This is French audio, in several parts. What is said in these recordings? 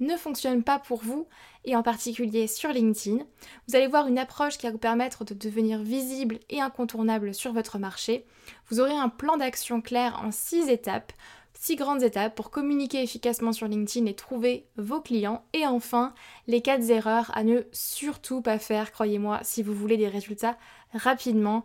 ne fonctionne pas pour vous, et en particulier sur LinkedIn. Vous allez voir une approche qui va vous permettre de devenir visible et incontournable sur votre marché. Vous aurez un plan d'action clair en 6 étapes, 6 grandes étapes pour communiquer efficacement sur LinkedIn et trouver vos clients. Et enfin, les 4 erreurs à ne surtout pas faire, croyez-moi, si vous voulez des résultats rapidement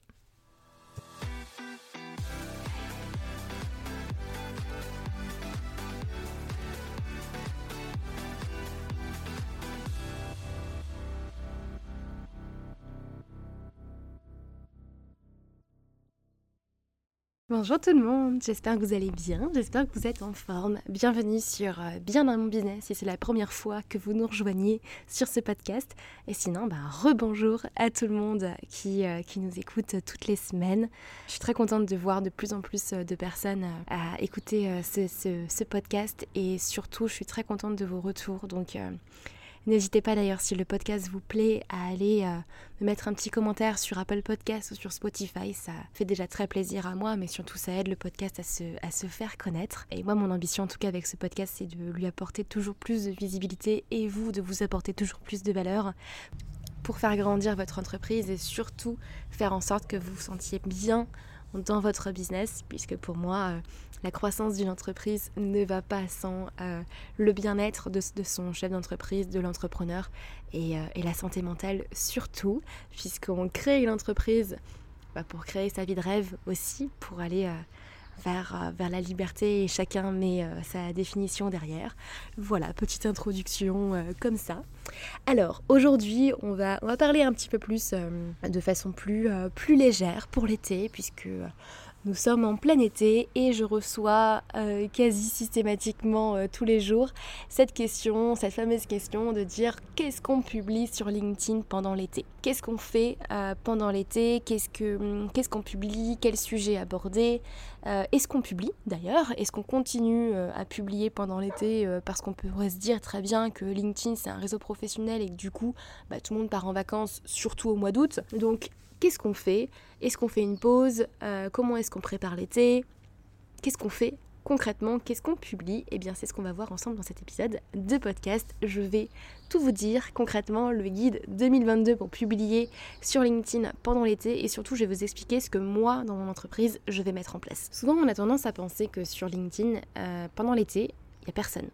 Bonjour tout le monde, j'espère que vous allez bien, j'espère que vous êtes en forme. Bienvenue sur euh, Bien dans mon business si c'est la première fois que vous nous rejoignez sur ce podcast. Et sinon, bah, rebonjour à tout le monde qui, euh, qui nous écoute toutes les semaines. Je suis très contente de voir de plus en plus de personnes euh, à écouter ce, ce, ce, podcast et surtout je suis très contente de vos retours. Donc N'hésitez pas d'ailleurs si le podcast vous plaît à aller euh, me mettre un petit commentaire sur Apple Podcast ou sur Spotify. Ça fait déjà très plaisir à moi, mais surtout ça aide le podcast à se, à se faire connaître. Et moi, mon ambition en tout cas avec ce podcast, c'est de lui apporter toujours plus de visibilité et vous de vous apporter toujours plus de valeur pour faire grandir votre entreprise et surtout faire en sorte que vous vous sentiez bien dans votre business, puisque pour moi, euh, la croissance d'une entreprise ne va pas sans euh, le bien-être de, son chef d'entreprise, de l'entrepreneur et, euh, et, la santé mentale surtout, puisqu'on crée une entreprise bah, pour créer sa vie de rêve aussi, pour aller vers, vers, la liberté et chacun met sa définition derrière. Voilà, petite introduction comme ça. Alors aujourd'hui on va, on va parler un petit peu plus de façon plus, plus légère pour l'été puisque nous sommes en plein été et je reçois euh, quasi systématiquement euh, tous les jours cette question, cette fameuse question de dire qu'est-ce qu'on publie sur LinkedIn pendant l'été? Qu'est-ce qu'on fait euh, pendant l'été? Qu'est-ce qu'on qu'est-ce qu'on publie? Quel sujet aborder? Est-ce qu'on publie d'ailleurs? Est-ce qu'on continue à publier pendant l'été parce qu'on pourrait se dire très bien que LinkedIn c'est un réseau professionnel et que du coup bah, tout le monde part en vacances surtout au mois d'août? Donc qu'est-ce qu'on fait? Est-ce qu'on fait une pause? Euh, Comment est-ce qu'on prépare l'été? Qu'est-ce qu'on fait concrètement? Qu'est-ce qu'on publie? Eh bien, c'est ce qu'on va voir ensemble dans cet épisode de podcast. Je vais tout vous dire concrètement, le guide 2022 pour publier sur LinkedIn pendant l'été et surtout, je vais vous expliquer ce que moi, dans mon entreprise, je vais mettre en place. Souvent, on a tendance à penser que sur LinkedIn, euh, pendant l'été, il n'y a personne.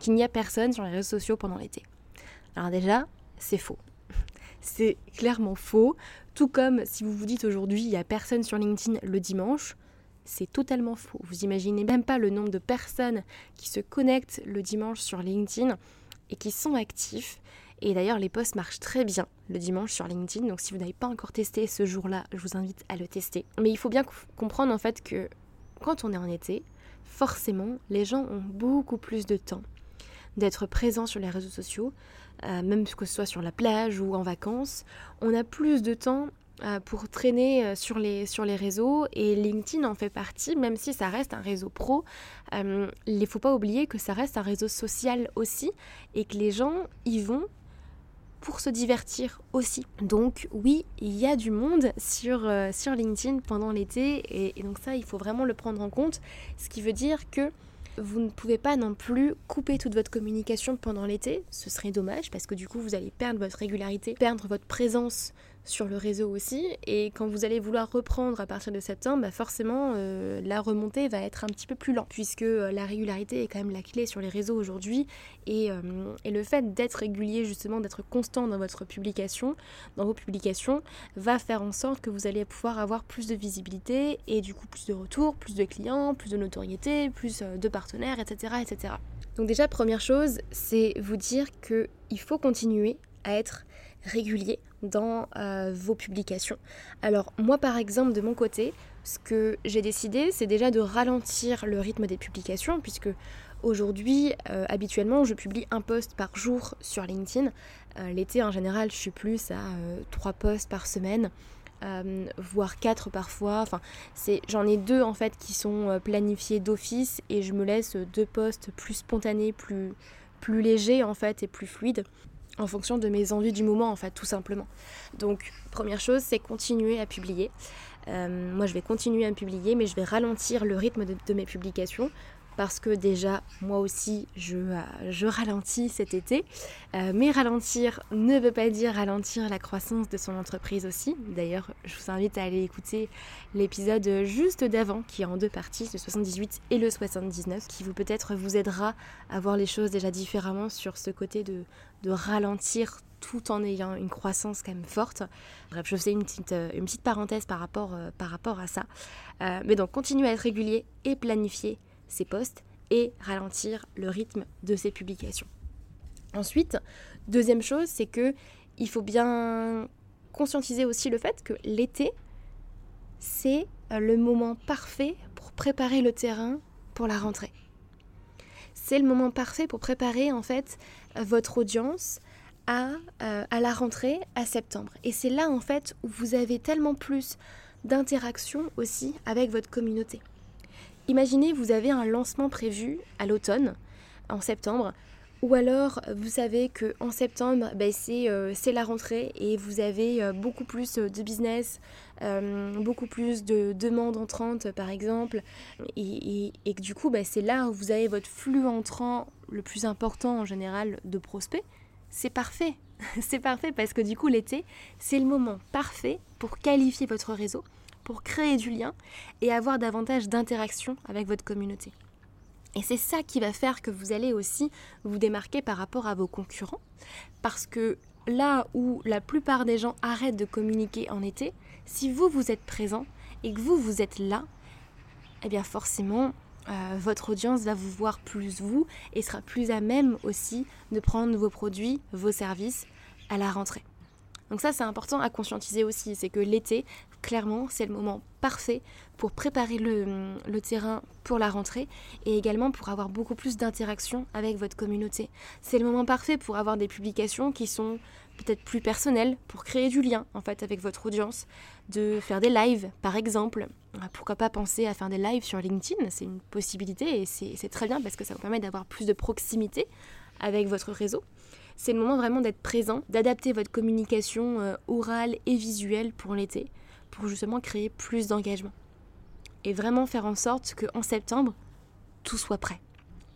Qu'il n'y a personne sur les réseaux sociaux pendant l'été. Alors déjà, c'est faux. C'est clairement faux. Tout comme si vous vous dites aujourd'hui, il n'y a personne sur LinkedIn le dimanche, c'est totalement faux. Vous imaginez même pas le nombre de personnes qui se connectent le dimanche sur LinkedIn et qui sont actifs Et d'ailleurs, les posts marchent très bien le dimanche sur LinkedIn. Donc si vous n'avez pas encore testé ce jour-là, je vous invite à le tester. Mais il faut bien comprendre en fait que quand on est en été, forcément, les gens ont beaucoup plus de temps d'être présents sur les réseaux sociaux, euh, même que ce soit sur la plage ou en vacances. On a plus de temps euh, pour traîner euh, sur les, sur les réseaux et LinkedIn en fait partie, même si ça reste un réseau pro. Il ne faut pas oublier que ça reste un réseau social aussi et que les gens y vont pour se divertir aussi. Donc oui, il y a du monde sur, sur LinkedIn pendant l'été et, donc ça, il faut vraiment le prendre en compte. Ce qui veut dire que vous ne pouvez pas non plus couper toute votre communication pendant l'été. Ce serait dommage parce que du coup, vous allez perdre votre régularité, perdre votre présence sur le réseau aussi. Et quand vous allez vouloir reprendre à partir de septembre, bah forcément, euh, la remontée va être un petit peu plus lente, puisque euh, la régularité est quand même la clé sur les réseaux aujourd'hui. Et, euh, et, le fait d'être régulier, justement, d'être constant dans votre publication, dans vos publications, va faire en sorte que vous allez pouvoir avoir plus de visibilité et du coup plus de retours, plus de clients, plus de notoriété, plus de partenaires, etc. etc. Donc déjà, première chose, c'est vous dire qu'il faut continuer à être régulier dans euh, vos publications. Alors moi par exemple de mon côté, ce que j'ai décidé c'est déjà de ralentir le rythme des publications puisque aujourd'hui euh, habituellement je publie un post par jour sur LinkedIn. Euh, l'été en général je suis plus à trois posts par semaine. voire quatre parfois. Enfin, j'en ai deux en fait qui sont planifiés d'office et je me laisse deux posts plus spontanés, plus légers en fait et plus fluides en fonction de mes envies du moment en fait tout simplement. Donc première chose c'est continuer à publier. Euh, moi je vais continuer à publier mais je vais ralentir le rythme de mes publications parce que déjà moi aussi je, euh, ralentis cet été. Euh, mais ralentir ne veut pas dire ralentir la croissance de son entreprise aussi. D'ailleurs je vous invite à aller écouter l'épisode juste d'avant qui est en deux parties, le 78 et le 79, qui vous peut-être vous aidera à voir les choses déjà différemment sur ce côté de, de ralentir tout en ayant une croissance quand même forte. Bref, je fais une petite, euh, une petite parenthèse par rapport, par rapport à ça. mais donc, continuer à être régulier et planifier ses posts et ralentir le rythme de ses publications. Ensuite, deuxième chose, c'est que il faut bien conscientiser aussi le fait que l'été, c'est euh, le moment parfait pour préparer le terrain pour la rentrée. C'est le moment parfait pour préparer en fait votre audience à, euh, à la rentrée à septembre. Et c'est là en fait où vous avez tellement plus d'interaction aussi avec votre communauté. Imaginez, vous avez un lancement prévu à l'automne, en septembre, ou alors vous savez que en septembre, ben, euh, c'est la rentrée et vous avez euh, beaucoup plus de business, euh, beaucoup plus de demandes entrantes par exemple, et, que du coup, ben, c'est là où vous avez votre flux entrant le plus important en général de prospects. C'est parfait, c'est parfait parce que du coup l'été, c'est le moment parfait pour qualifier votre réseau pour créer du lien et avoir davantage d'interaction avec votre communauté. Et c'est ça qui va faire que vous allez aussi vous démarquer par rapport à vos concurrents. Parce que là où la plupart des gens arrêtent de communiquer en été, si vous, vous êtes présent et que vous, vous êtes là, eh bien forcément, euh, votre audience va vous voir plus vous et sera plus à même aussi de prendre vos produits, vos services à la rentrée. Donc ça c'est important à conscientiser aussi, c'est que l'été, clairement, c'est le moment parfait pour préparer le, terrain pour la rentrée et également pour avoir beaucoup plus d'interaction avec votre communauté. C'est le moment parfait pour avoir des publications qui sont peut-être plus personnelles, pour créer du lien en fait avec votre audience, de faire des lives par exemple. Pourquoi pas penser à faire des lives sur LinkedIn, c'est une possibilité et c'est très bien parce que ça vous permet d'avoir plus de proximité avec votre réseau. C'est le moment vraiment d'être présent, d'adapter votre communication euh, orale et visuelle pour l'été, pour justement créer plus d'engagement. Et vraiment faire en sorte qu'en septembre, tout soit prêt.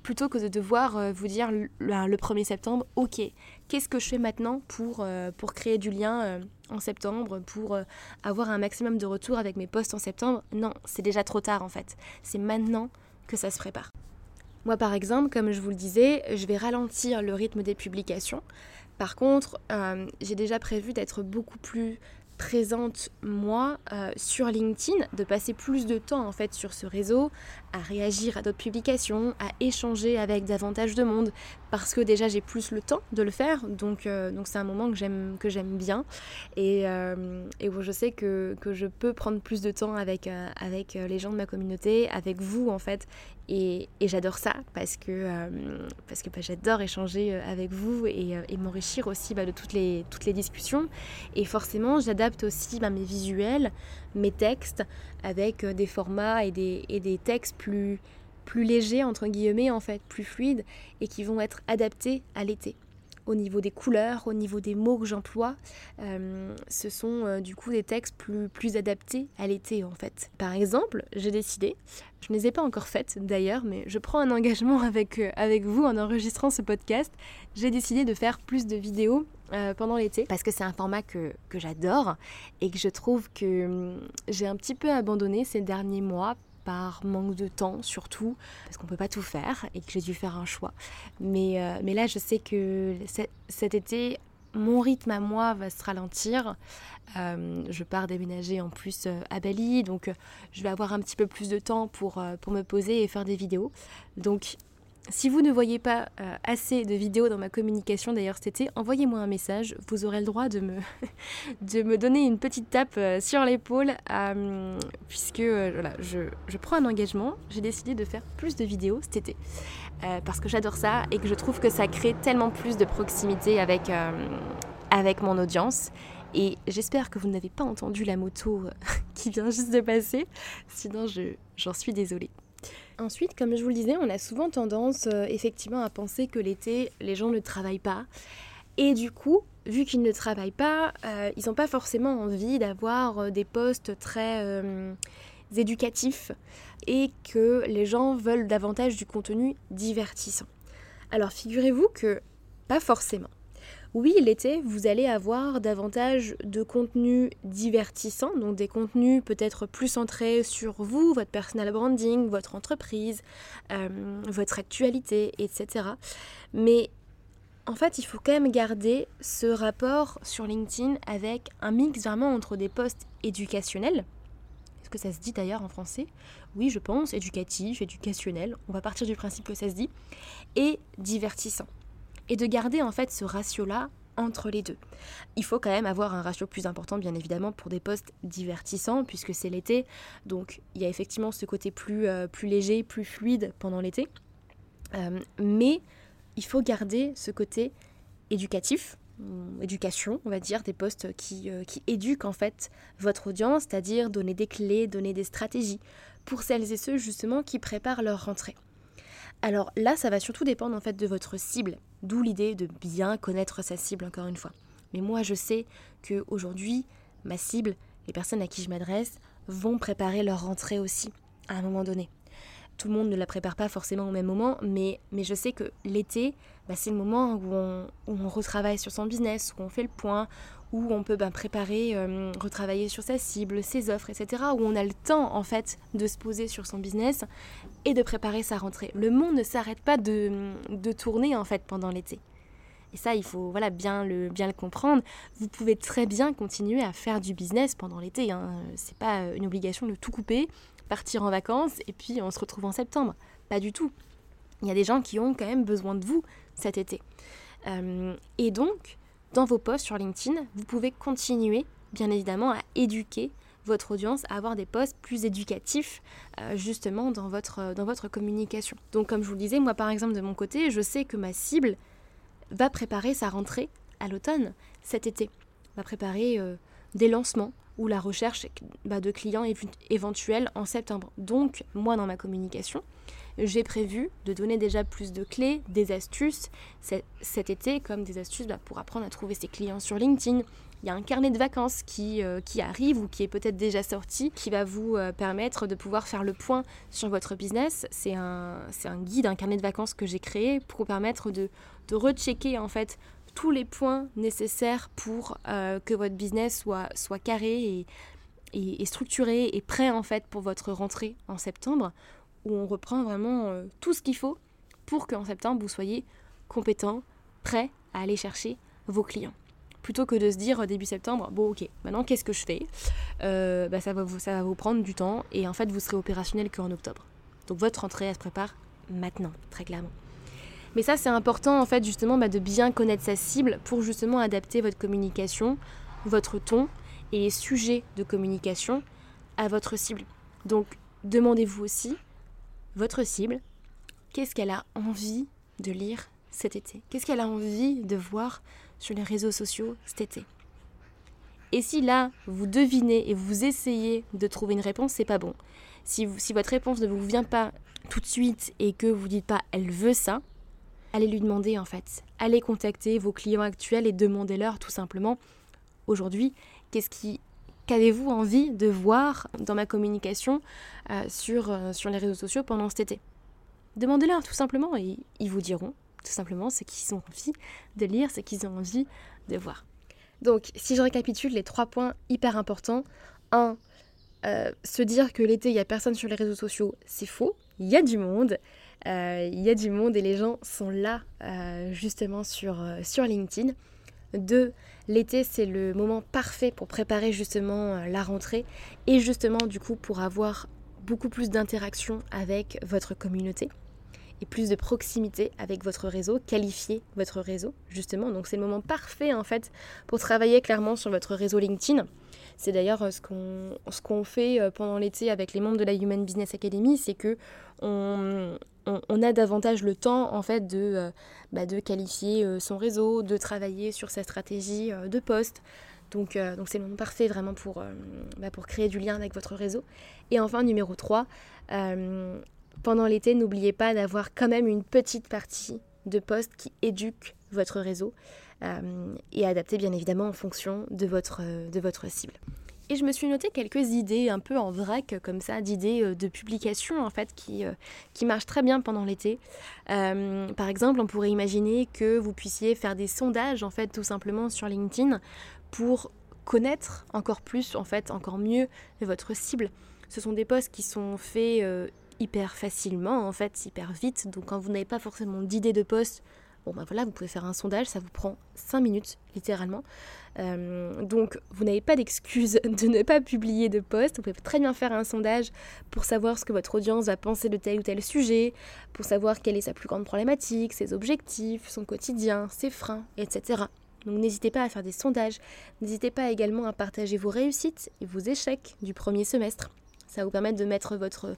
Plutôt que de devoir euh, vous dire le, 1er septembre, ok, qu'est-ce que je fais maintenant pour, euh, pour créer du lien en septembre, pour avoir un maximum de retours avec mes posts en septembre? Non, c'est déjà trop tard en fait. C'est maintenant que ça se prépare. Moi par exemple, comme je vous le disais, je vais ralentir le rythme des publications. Par contre, euh, j'ai déjà prévu d'être beaucoup plus présente moi euh, sur LinkedIn, de passer plus de temps en fait sur ce réseau, à réagir à d'autres publications, à échanger avec davantage de monde, parce que déjà j'ai plus le temps de le faire, donc euh, donc c'est un moment que j'aime que j'aime bien. Et, euh, où je sais que, que, je peux prendre plus de temps avec avec les gens de ma communauté, avec vous en fait, et, et j'adore ça parce que parce que bah, j'adore échanger avec vous et, et m'enrichir aussi bah, de toutes les toutes les discussions. Et forcément j'adapte aussi bah, mes visuels, mes textes, avec euh, des formats et des, et des textes plus, plus légers, entre guillemets, en fait, plus fluides, et qui vont être adaptés à l'été au niveau des couleurs, au niveau des mots que j'emploie. Euh, ce sont euh, du coup des textes plus, plus adaptés à l'été en fait. Par exemple, j'ai décidé, je ne les ai pas encore faites d'ailleurs, mais je prends un engagement avec, avec vous en enregistrant ce podcast. J'ai décidé de faire plus de vidéos euh, pendant l'été parce que c'est un format que, que j'adore et que je trouve que hum, j'ai un petit peu abandonné ces derniers mois par manque de temps surtout, parce qu'on ne peut pas tout faire et que j'ai dû faire un choix. Mais, euh, mais là, je sais que cet été, mon rythme à moi va se ralentir. Euh, je pars déménager en plus à Bali, donc je vais avoir un petit peu plus de temps pour, pour me poser et faire des vidéos. Donc si vous ne voyez pas euh, assez de vidéos dans ma communication d'ailleurs cet été, envoyez-moi un message. Vous aurez le droit de me, de me donner une petite tape euh, sur l'épaule, euh, puisque voilà, je, je, prends un engagement. J'ai décidé de faire plus de vidéos cet été, parce que j'adore ça et que je trouve que ça crée tellement plus de proximité avec, avec mon audience. Et j'espère que vous n'avez pas entendu la moto qui vient juste de passer, sinon j'en suis désolée. Ensuite, comme je vous le disais, on a souvent tendance euh, effectivement à penser que l'été, les gens ne travaillent pas. Et du coup, vu qu'ils ne travaillent pas, euh, ils n'ont pas forcément envie d'avoir euh, des postes très éducatifs et que les gens veulent davantage du contenu divertissant. Alors figurez-vous que pas forcément. Oui, l'été, vous allez avoir davantage de contenus divertissants, donc des contenus peut-être plus centrés sur vous, votre personal branding, votre entreprise, euh, votre actualité, etc. Mais en fait, il faut quand même garder ce rapport sur LinkedIn avec un mix vraiment entre des posts éducationnels. Est-ce que ça se dit d'ailleurs en français? Oui, je pense, éducatif, éducationnel. On va partir du principe que ça se dit. Et divertissant et de garder en fait ce ratio-là entre les deux. Il faut quand même avoir un ratio plus important, bien évidemment, pour des postes divertissants, puisque c'est l'été. Donc, il y a effectivement ce côté plus, euh, plus léger, plus fluide pendant l'été. Euh, mais il faut garder ce côté éducatif, éducation, on va dire, des postes qui, euh, qui éduquent en fait votre audience, c'est-à-dire donner des clés, donner des stratégies pour celles et ceux justement qui préparent leur rentrée. Alors là, ça va surtout dépendre en fait de votre cible, d'où l'idée de bien connaître sa cible encore une fois. Mais moi, je sais que aujourd'hui, ma cible, les personnes à qui je m'adresse, vont préparer leur rentrée aussi à un moment donné. Tout le monde ne la prépare pas forcément au même moment, mais, mais je sais que l'été, bah, c'est le moment où on, retravaille sur son business, où on fait le point, où on peut ben, préparer, euh, retravailler sur sa cible, ses offres, etc. Où on a le temps en fait de se poser sur son business et de préparer sa rentrée. Le monde ne s'arrête pas de, de, tourner en fait pendant l'été. Et ça, il faut voilà, bien, le, bien le comprendre. Vous pouvez très bien continuer à faire du business pendant l'été. Hein. C'est pas une obligation de tout couper, partir en vacances et puis on se retrouve en septembre. Pas du tout. Il y a des gens qui ont quand même besoin de vous cet été. Euh, et donc, dans vos posts sur LinkedIn, vous pouvez continuer, bien évidemment, à éduquer votre audience, à avoir des posts plus éducatifs euh, justement dans votre, euh, dans votre communication. Donc comme je vous le disais, moi par exemple de mon côté, je sais que ma cible va préparer sa rentrée à l'automne cet été, va préparer euh, des lancements ou la recherche bah, de clients éventuels en septembre. Donc moi dans ma communication, j'ai prévu de donner déjà plus de clés, des astuces cet été, comme des astuces bah, pour apprendre à trouver ses clients sur LinkedIn. Il y a un carnet de vacances qui, euh, qui arrive ou qui est peut-être déjà sorti, qui va vous euh, permettre de pouvoir faire le point sur votre business. C'est un, un guide, un carnet de vacances que j'ai créé pour vous permettre de, de rechecker en fait tous les points nécessaires pour euh, que votre business soit, soit carré et, et, et, structuré et prêt en fait pour votre rentrée en septembre où on reprend vraiment euh, tout ce qu'il faut pour qu'en septembre, vous soyez compétent, prêt à aller chercher vos clients. plutôt que de se dire début septembre, bon ok, maintenant qu'est-ce que je fais? Bah, ça, va vous, ça va vous prendre du temps et en fait vous serez opérationnel qu'en octobre. Donc votre rentrée, elle se prépare maintenant, très clairement. Mais ça, c'est important en fait justement bah, de bien connaître sa cible pour justement adapter votre communication, votre ton et les sujets de communication à votre cible. Donc demandez-vous aussi, votre cible, qu'est-ce qu'elle a envie de lire cet été? Qu'est-ce qu'elle a envie de voir sur les réseaux sociaux cet été? Et si là, vous devinez et vous essayez de trouver une réponse, c'est pas bon. Si, votre réponse ne vous vient pas tout de suite et que vous dites pas elle veut ça, allez lui demander en fait. Allez contacter vos clients actuels et demandez-leur tout simplement aujourd'hui qu'est-ce qui qu'avez-vous envie de voir dans ma communication euh, sur, euh, sur les réseaux sociaux pendant cet été? Demandez-leur tout simplement et ils vous diront tout simplement ce qu'ils ont envie de lire, ce qu'ils ont envie de voir. Donc si je récapitule les trois points hyper importants. 1. Euh, se dire que l'été il n'y a personne sur les réseaux sociaux, c'est faux. Il y a du monde. Euh, il y a du monde et les gens sont là justement sur, sur LinkedIn. Deux, l'été c'est le moment parfait pour préparer justement la rentrée et justement du coup pour avoir beaucoup plus d'interaction avec votre communauté et plus de proximité avec votre réseau, qualifier votre réseau justement. Donc c'est le moment parfait en fait pour travailler clairement sur votre réseau LinkedIn. C'est d'ailleurs euh, ce qu'on fait euh, pendant l'été avec les membres de la Human Business Academy, c'est que on, a davantage le temps en fait de, euh, bah, qualifier son réseau, de travailler sur sa stratégie de poste. Donc c'est le moment parfait vraiment pour, bah, pour créer du lien avec votre réseau. Et enfin numéro 3, pendant l'été, n'oubliez pas d'avoir quand même une petite partie de posts qui éduquent votre réseau. Euh, et adapté bien évidemment en fonction de votre, de votre cible. Et je me suis noté quelques idées un peu en vrac comme ça, d'idées euh, de publication en fait qui, euh, qui marchent très bien pendant l'été. par exemple, on pourrait imaginer que vous puissiez faire des sondages en fait tout simplement sur LinkedIn pour connaître encore plus, en fait, encore mieux votre cible. Ce sont des posts qui sont faits hyper facilement, en fait, hyper vite. Donc quand vous n'avez pas forcément d'idées de posts, Bon ben voilà, vous pouvez faire un sondage, ça vous prend 5 minutes littéralement. Euh, donc vous n'avez pas d'excuse de ne pas publier de post. Vous pouvez très bien faire un sondage pour savoir ce que votre audience va penser de tel ou tel sujet, pour savoir quelle est sa plus grande problématique, ses objectifs, son quotidien, ses freins, etc. Donc n'hésitez pas à faire des sondages, n'hésitez pas également à partager vos réussites et vos échecs du premier semestre. Ça va vous permettre de mettre votre,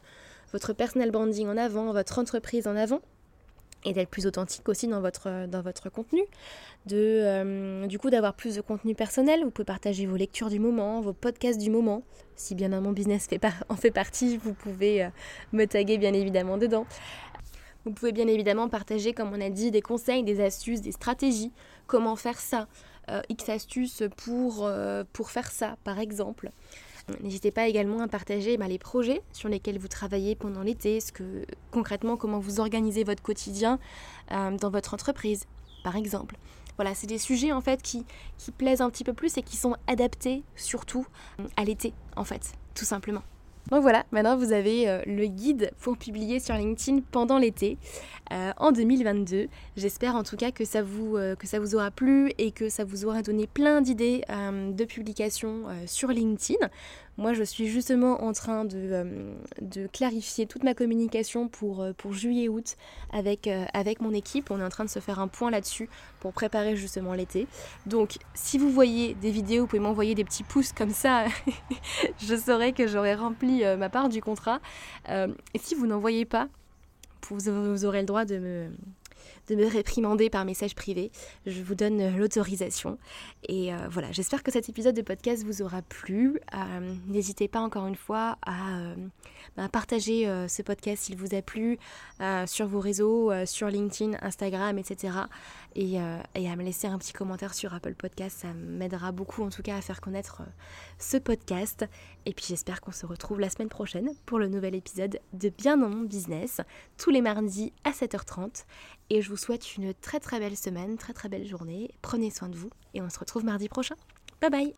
votre personal branding en avant, votre entreprise en avant et d'être plus authentique aussi dans votre, dans votre contenu, de euh, du coup d'avoir plus de contenu personnel. Vous pouvez partager vos lectures du moment, vos podcasts du moment. Si bien un mon business fait en fait partie, vous pouvez euh, me taguer bien évidemment dedans. Vous pouvez bien évidemment partager, comme on a dit, des conseils, des astuces, des stratégies, comment faire ça, euh, X astuces pour, pour faire ça par exemple. N'hésitez pas également à partager bah, les projets sur lesquels vous travaillez pendant l'été, ce que concrètement comment vous organisez votre quotidien euh, dans votre entreprise, par exemple. Voilà, c'est des sujets en fait qui, qui plaisent un petit peu plus et qui sont adaptés surtout à l'été, en fait, tout simplement. Donc voilà, maintenant vous avez euh, le guide pour publier sur LinkedIn pendant l'été euh, en 2022. J'espère en tout cas que ça, vous, euh, que ça vous aura plu et que ça vous aura donné plein d'idées de publication sur LinkedIn. Moi, je suis justement en train de, euh, de clarifier toute ma communication pour, euh, pour juillet-août avec, euh, avec mon équipe. On est en train de se faire un point là-dessus pour préparer justement l'été. Donc, si vous voyez des vidéos, vous pouvez m'envoyer des petits pouces comme ça. je saurai que j'aurai rempli ma part du contrat. et si vous n'en voyez pas, vous aurez le droit de me de me réprimander par message privé. Je vous donne l'autorisation. Et euh, voilà, j'espère que cet épisode de podcast vous aura plu. Euh, n'hésitez pas encore une fois à, euh, bah, partager ce podcast s'il vous a plu sur vos réseaux, sur LinkedIn, Instagram, etc. Et, et, à me laisser un petit commentaire sur Apple Podcast. Ça m'aidera beaucoup en tout cas à faire connaître ce podcast. Et puis j'espère qu'on se retrouve la semaine prochaine pour le nouvel épisode de Bien dans mon business, tous les mardis à 7h30. Et je vous souhaite une très très belle semaine, très très belle journée. Prenez soin de vous et on se retrouve mardi prochain. Bye bye